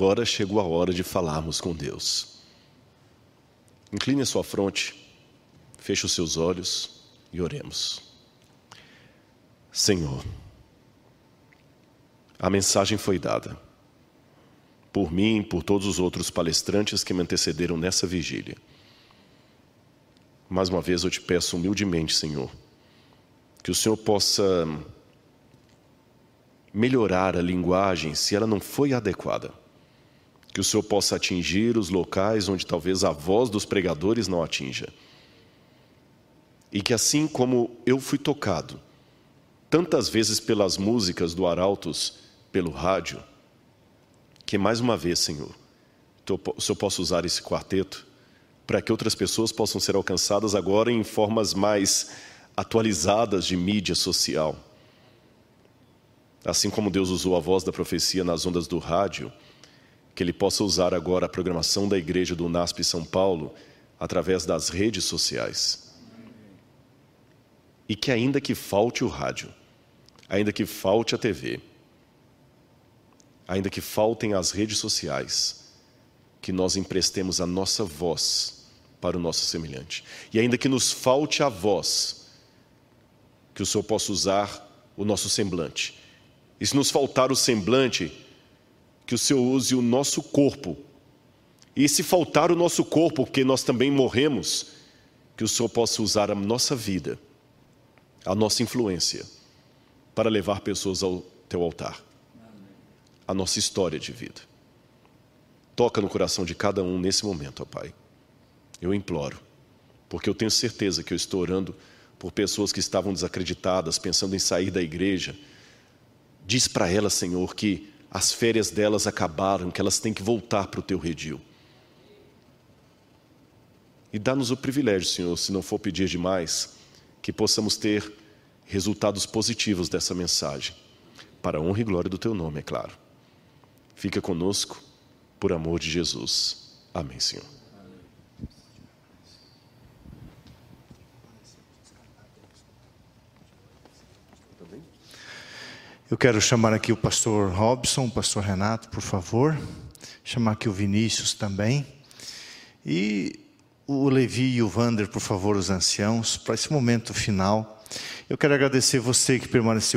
Agora chegou a hora de falarmos com Deus. Incline a sua fronte, feche os seus olhos e oremos. Senhor, a mensagem foi dada por mim e por todos os outros palestrantes que me antecederam nessa vigília. Mais uma vez eu te peço humildemente, Senhor, que o Senhor possa melhorar a linguagem se ela não foi adequada. Que o Senhor possa atingir os locais onde talvez a voz dos pregadores não atinja. E que assim como eu fui tocado, tantas vezes pelas músicas do Arautos, pelo rádio, que mais uma vez, Senhor, o Senhor possa usar esse quarteto para que outras pessoas possam ser alcançadas agora em formas mais atualizadas de mídia social. Assim como Deus usou a voz da profecia nas ondas do rádio, que Ele possa usar agora a programação da igreja do NASP São Paulo através das redes sociais. E que ainda que falte o rádio, ainda que falte a TV, ainda que faltem as redes sociais, que nós emprestemos a nossa voz para o nosso semelhante. E ainda que nos falte a voz, que o Senhor possa usar o nosso semblante. E se nos faltar o semblante, que o Senhor use o nosso corpo. E se faltar o nosso corpo, porque nós também morremos, que o Senhor possa usar a nossa vida, a nossa influência, para levar pessoas ao teu altar a nossa história de vida. Toca no coração de cada um nesse momento, ó Pai. Eu imploro, porque eu tenho certeza que eu estou orando por pessoas que estavam desacreditadas, pensando em sair da igreja. Diz para elas, Senhor, que as férias delas acabaram, que elas têm que voltar para o teu redil. E dá-nos o privilégio, Senhor, se não for pedir demais, que possamos ter resultados positivos dessa mensagem, para a honra e glória do teu nome, é claro. Fica conosco, por amor de Jesus. Amém, Senhor. Eu quero chamar aqui o pastor Robson, o pastor Renato, por favor. Chamar aqui o Vinícius também. E o Levi e o Vander, por favor, os anciãos, para esse momento final. Eu quero agradecer você que permaneceu